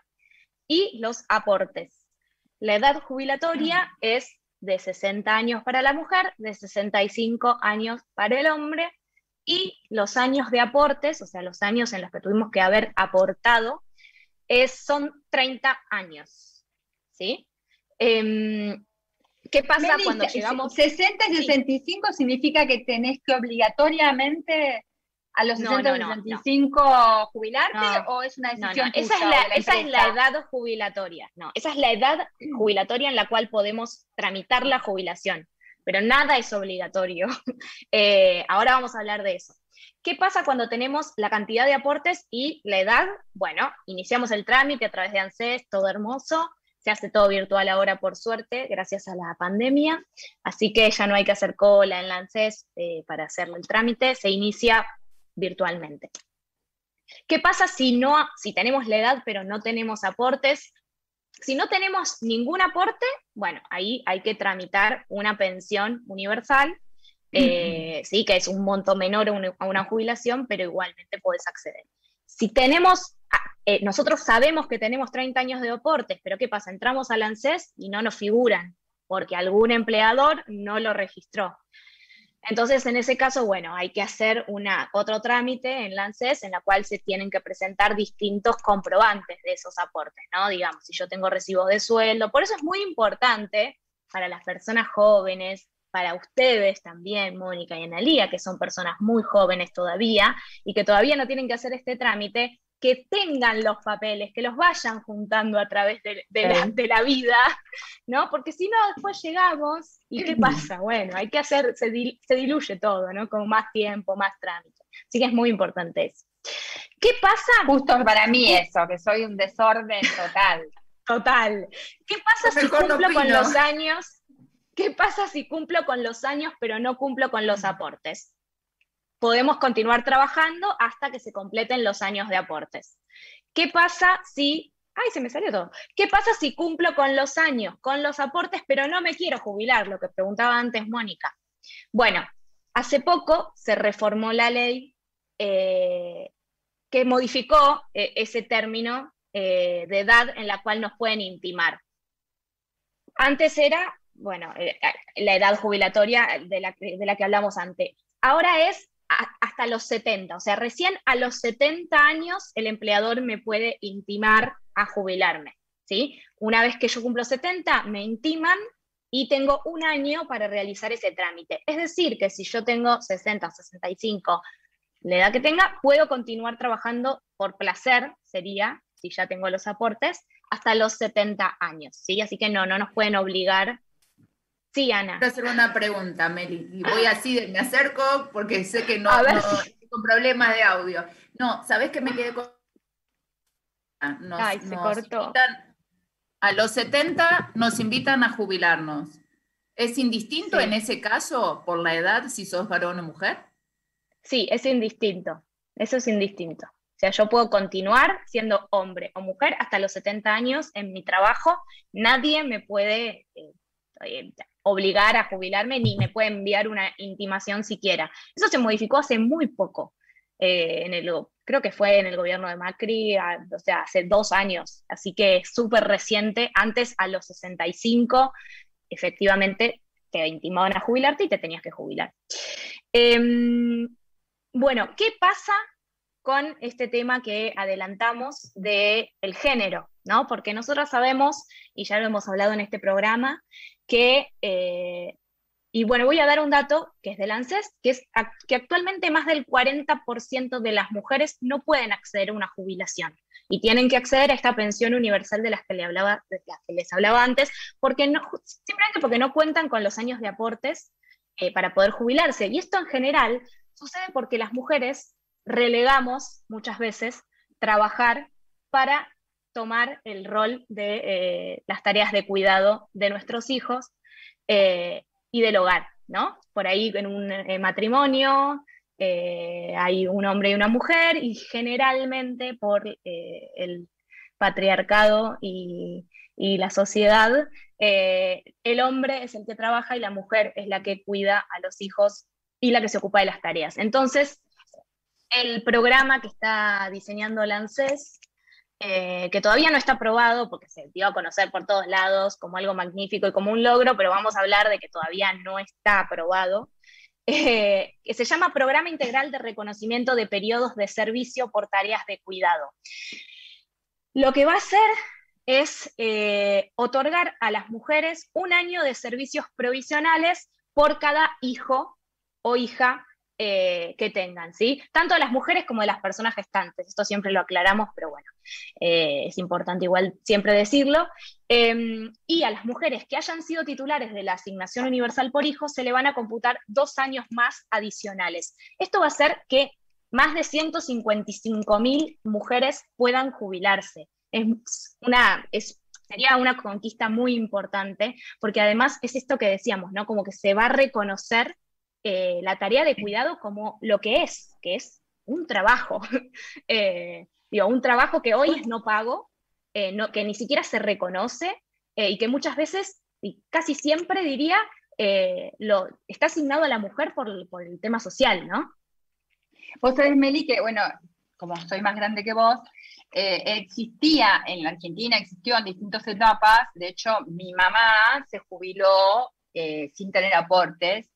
y los aportes. La edad jubilatoria es de 60 años para la mujer, de 65 años para el hombre, y los años de aportes, o sea, los años en los que tuvimos que haber aportado, es, son 30 años. ¿sí? Em, ¿Qué pasa cuando llegamos? 60 y 65 significa que tenés que obligatoriamente a los 60 o 65 jubilarte o es una decisión esa, es la, esa es la edad jubilatoria. No, esa es la edad jubilatoria en la cual podemos tramitar la jubilación, pero nada es obligatorio. Eh, ahora vamos a hablar de eso. ¿Qué pasa cuando tenemos la cantidad de aportes y la edad? Bueno, iniciamos el trámite a través de ANSES, todo hermoso. Se hace todo virtual ahora, por suerte, gracias a la pandemia. Así que ya no hay que hacer cola en la eh, para hacer el trámite, se inicia virtualmente. ¿Qué pasa si, no, si tenemos la edad pero no tenemos aportes? Si no tenemos ningún aporte, bueno, ahí hay que tramitar una pensión universal, eh, sí, que es un monto menor a una jubilación, pero igualmente puedes acceder. Si tenemos eh, nosotros sabemos que tenemos 30 años de aportes, pero ¿qué pasa? Entramos al ANSES y no nos figuran, porque algún empleador no lo registró. Entonces, en ese caso, bueno, hay que hacer una, otro trámite en la ANSES en la cual se tienen que presentar distintos comprobantes de esos aportes, ¿no? Digamos, si yo tengo recibo de sueldo. Por eso es muy importante para las personas jóvenes, para ustedes también, Mónica y Analía, que son personas muy jóvenes todavía y que todavía no tienen que hacer este trámite, que tengan los papeles, que los vayan juntando a través de, la, vida, ¿no? Porque si no, después llegamos y ¿qué pasa? Bueno, hay que hacer, se, diluye todo, ¿no? Con más tiempo, más trámite. Así que es muy importante eso. ¿Qué pasa? Justo para mí eso, que soy un desorden total. Total. ¿Qué pasa si cumplo con los años? ¿Qué pasa si cumplo con los años pero no cumplo con los aportes? Podemos continuar trabajando hasta que se completen los años de aportes. ¿Qué pasa si... ¡Ay, se me salió todo! ¿Qué pasa si cumplo con los años, con los aportes, pero no me quiero jubilar? Lo que preguntaba antes Mónica. Bueno, hace poco se reformó la ley eh, que modificó eh, ese término eh, de edad en la cual nos pueden intimar. Antes era, bueno, la edad jubilatoria de la, de la que hablamos antes. Ahora es hasta los 70, o sea, recién a los 70 años el empleador me puede intimar a jubilarme, ¿sí? Una vez que yo cumplo 70, me intiman y tengo un año para realizar ese trámite. Es decir, que si yo tengo 60, 65, la edad que tenga, puedo continuar trabajando por placer, sería, si ya tengo los aportes, hasta los 70 años, ¿sí? Así que no, no nos pueden obligar Sí, Ana. Quiero hacer una pregunta, Meli. Y voy así, me acerco porque sé que no, no con problemas de audio. No, ¿sabes qué me quedé con? Ay, se cortó. a los 70 nos invitan a jubilarnos. ¿Es indistinto en ese caso por la edad si sos varón o mujer? Sí, es indistinto. Eso es indistinto. O sea, yo puedo continuar siendo hombre o mujer hasta los 70 años en mi trabajo. Nadie me puede eh, obligar a jubilarme ni me puede enviar una intimación siquiera. Eso se modificó hace muy poco. Eh, en el, creo que fue en el gobierno de Macri, o sea, hace dos años, así que es súper reciente. Antes, a los 65, efectivamente, te intimaban a jubilarte y te tenías que jubilar. Em, bueno, ¿qué pasa con este tema que adelantamos del el género? ¿No? Porque nosotros sabemos, y ya lo hemos hablado en este programa, que, eh, y bueno, voy a dar un dato que es del ANSES, que es que actualmente más del 40% de las mujeres no pueden acceder a una jubilación y tienen que acceder a esta pensión universal de las que, le hablaba, de las que les hablaba antes, porque no, simplemente porque no cuentan con los años de aportes eh, para poder jubilarse. Y esto en general sucede porque las mujeres relegamos muchas veces trabajar para tomar el rol de eh, las tareas de cuidado de nuestros hijos eh, y del hogar, ¿no? Por ahí en un eh, matrimonio hay un hombre y una mujer y generalmente por el patriarcado y, la sociedad, el hombre es el que trabaja y la mujer es la que cuida a los hijos y la que se ocupa de las tareas. Entonces, el programa que está diseñando el ANSES eh, que todavía no está aprobado porque se dio a conocer por todos lados como algo magnífico y como un logro, pero vamos a hablar de que todavía no está aprobado, eh, que se llama Programa Integral de Reconocimiento de Periodos de Servicio por Tareas de Cuidado. Lo que va a hacer es eh, otorgar a las mujeres un año de servicios provisionales por cada hijo o hija eh, que tengan, ¿sí? Tanto de las mujeres como de las personas gestantes. Esto siempre lo aclaramos, pero bueno, eh, es importante igual siempre decirlo. Em, y a las mujeres que hayan sido titulares de la asignación universal por hijo se le van a computar dos años más adicionales. Esto va a hacer que más de 155 mil mujeres puedan jubilarse. Es una, sería una conquista muy importante, porque además es esto que decíamos, ¿no? Como que se va a reconocer eh, la tarea de cuidado como lo que es, que es un trabajo. Eh, digo, un trabajo que hoy es no pago, eh, no, que ni siquiera se reconoce y que muchas veces, y casi siempre diría, lo, está asignado a la mujer por, el tema social, ¿no? Vos sabés, Meli, que bueno, como soy más grande que vos, existía en la Argentina, existió en distintas etapas, de hecho mi mamá se jubiló sin tener aportes,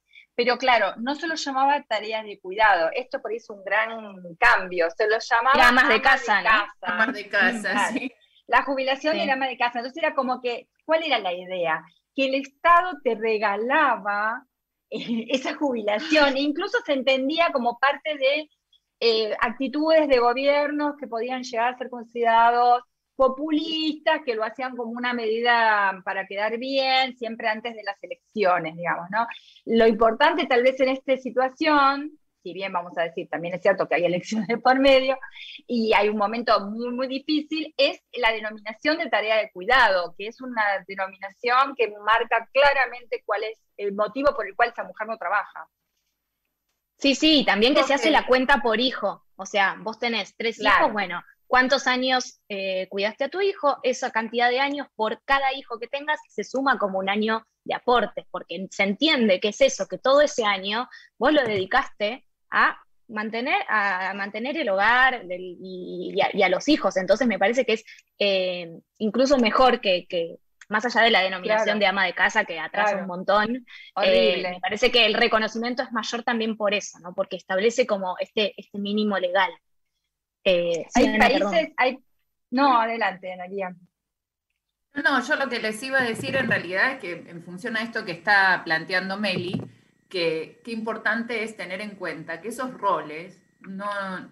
pero claro, no se lo llamaba tareas de cuidado, esto por ahí es un gran cambio, se lo llamaba ama de casa, ¿no? de casa, sí. La jubilación era ama de casa, entonces era como que, ¿cuál era la idea? Que el Estado te regalaba eh, esa jubilación, e incluso se entendía como parte de eh, actitudes de gobiernos que podían llegar a ser considerados populistas, que lo hacían como una medida para quedar bien, siempre antes de las elecciones, digamos, ¿no? Lo importante tal vez en esta situación si bien vamos a decir, también es cierto que hay elecciones por medio y hay un momento muy, muy difícil, es la denominación de tarea de cuidado, que es una denominación que marca claramente cuál es el motivo por el cual esa mujer no trabaja. Sí, sí, también que se hace la cuenta por hijo. O sea, vos tenés tres hijos, bueno, ¿cuántos años eh, cuidaste a tu hijo? Esa cantidad de años por cada hijo que tengas se suma como un año de aportes, porque se entiende que es eso, que todo ese año vos lo dedicaste a mantener, a mantener el hogar y, a, los hijos. Entonces me parece que es eh, incluso mejor que, más allá de la denominación de ama de casa que atrasa un montón, eh, me parece que el reconocimiento es mayor también por eso, ¿no? porque establece como este, este mínimo legal. Eh, hay países, hay... No, adelante, Analia. No, yo lo que les iba a decir en realidad es que en función a esto que está planteando Meli, que qué importante es tener en cuenta que esos roles no,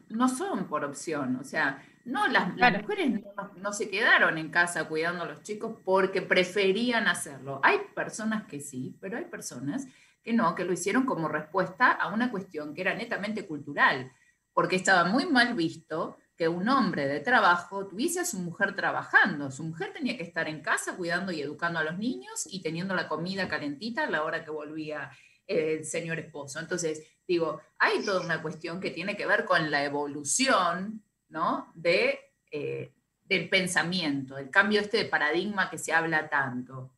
no son por opción, o sea, no, las, mujeres no, se quedaron en casa cuidando a los chicos porque preferían hacerlo. Hay personas que sí, pero hay personas que no, que lo hicieron como respuesta a una cuestión que era netamente cultural, porque estaba muy mal visto que un hombre de trabajo tuviese a su mujer trabajando. Su mujer tenía que estar en casa cuidando y educando a los niños y teniendo la comida calentita a la hora que volvía el señor esposo. Entonces, digo, hay toda una cuestión que tiene que ver con la evolución, ¿no? De, eh, del pensamiento, el cambio este de paradigma que se habla tanto.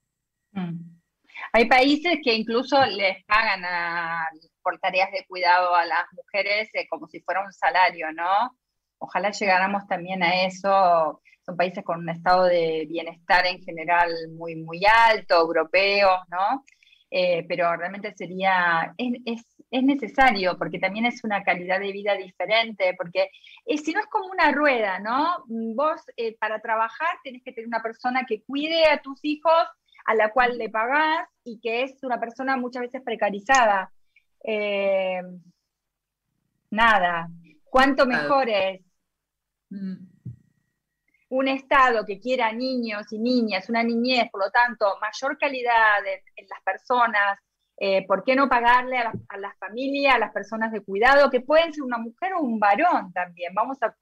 Mm. Hay países que incluso les pagan por tareas de cuidado a las mujeres eh, como si fuera un salario, ¿no? Ojalá llegáramos también a eso. Son países con un estado de bienestar en general muy, muy alto, europeos, ¿no? Eh, pero realmente sería, es, necesario porque también es una calidad de vida diferente, porque eh, si no es como una rueda, ¿no? Vos eh, para trabajar tenés que tener una persona que cuide a tus hijos, a la cual le pagás y que es una persona muchas veces precarizada. Nada, ¿cuánto mejor es? Mm un Estado que quiera niños y niñas, una niñez, por lo tanto, mayor calidad en, las personas, eh, ¿por qué no pagarle a, las familias, a las personas de cuidado, que pueden ser una mujer o un varón también? Vamos a,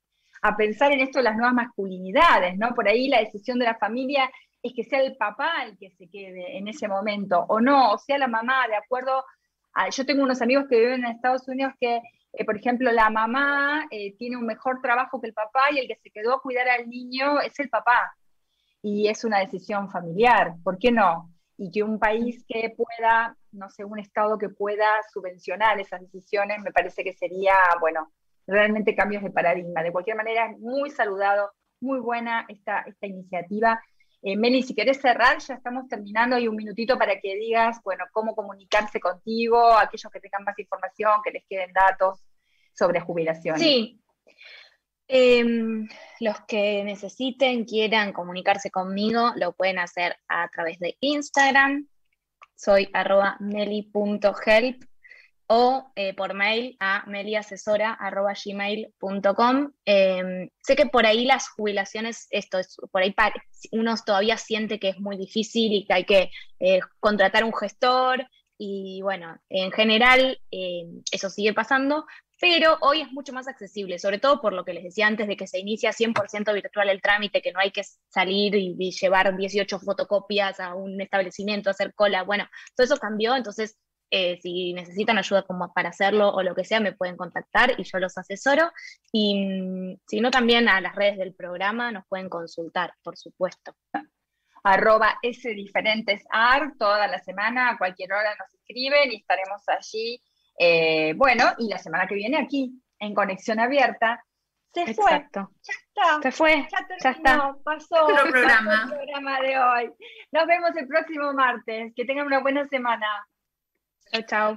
pensar en esto de las nuevas masculinidades, ¿no? Por ahí la decisión de la familia es que sea el papá el que se quede en ese momento, o no, o sea la mamá, de acuerdo a, yo tengo unos amigos que viven en Estados Unidos que eh, por ejemplo, la mamá eh, tiene un mejor trabajo que el papá y el que se quedó a cuidar al niño es el papá. Y es una decisión familiar, ¿por qué no? Y que un país que pueda, no sé, un Estado que pueda subvencionar esas decisiones, me parece que sería, bueno, realmente cambios de paradigma. De cualquier manera, es muy saludado, muy buena esta, esta iniciativa. Eh, Meli, si querés cerrar, ya estamos terminando, hay un minutito para que digas, bueno, cómo comunicarse contigo, aquellos que tengan más información, que les queden datos sobre jubilación. Sí. Em, los que necesiten, quieran comunicarse conmigo, lo pueden hacer a través de Instagram. Soy arroba meli.help o eh, por mail a meliasesora.gmail.com. Em, sé que por ahí las jubilaciones, esto es, por ahí uno todavía siente que es muy difícil y que hay que eh, contratar un gestor y bueno, en general em, eso sigue pasando, pero hoy es mucho más accesible, sobre todo por lo que les decía antes de que se inicia 100% virtual el trámite, que no hay que salir y, y llevar 18 fotocopias a un establecimiento, hacer cola, bueno, todo eso cambió, entonces eh, si necesitan ayuda como para hacerlo o lo que sea, me pueden contactar y yo los asesoro. Y mm, si no, también a las redes del programa nos pueden consultar, por supuesto. Arroba S diferentes toda la semana, a cualquier hora nos escriben y estaremos allí. Eh, bueno, y la semana que viene aquí, en Conexión Abierta, se fue. Ya está. Se fue. Ya, está. Pasó, el programa. programa de hoy. Nos vemos el próximo martes. Que tengan una buena semana. Chao, chao.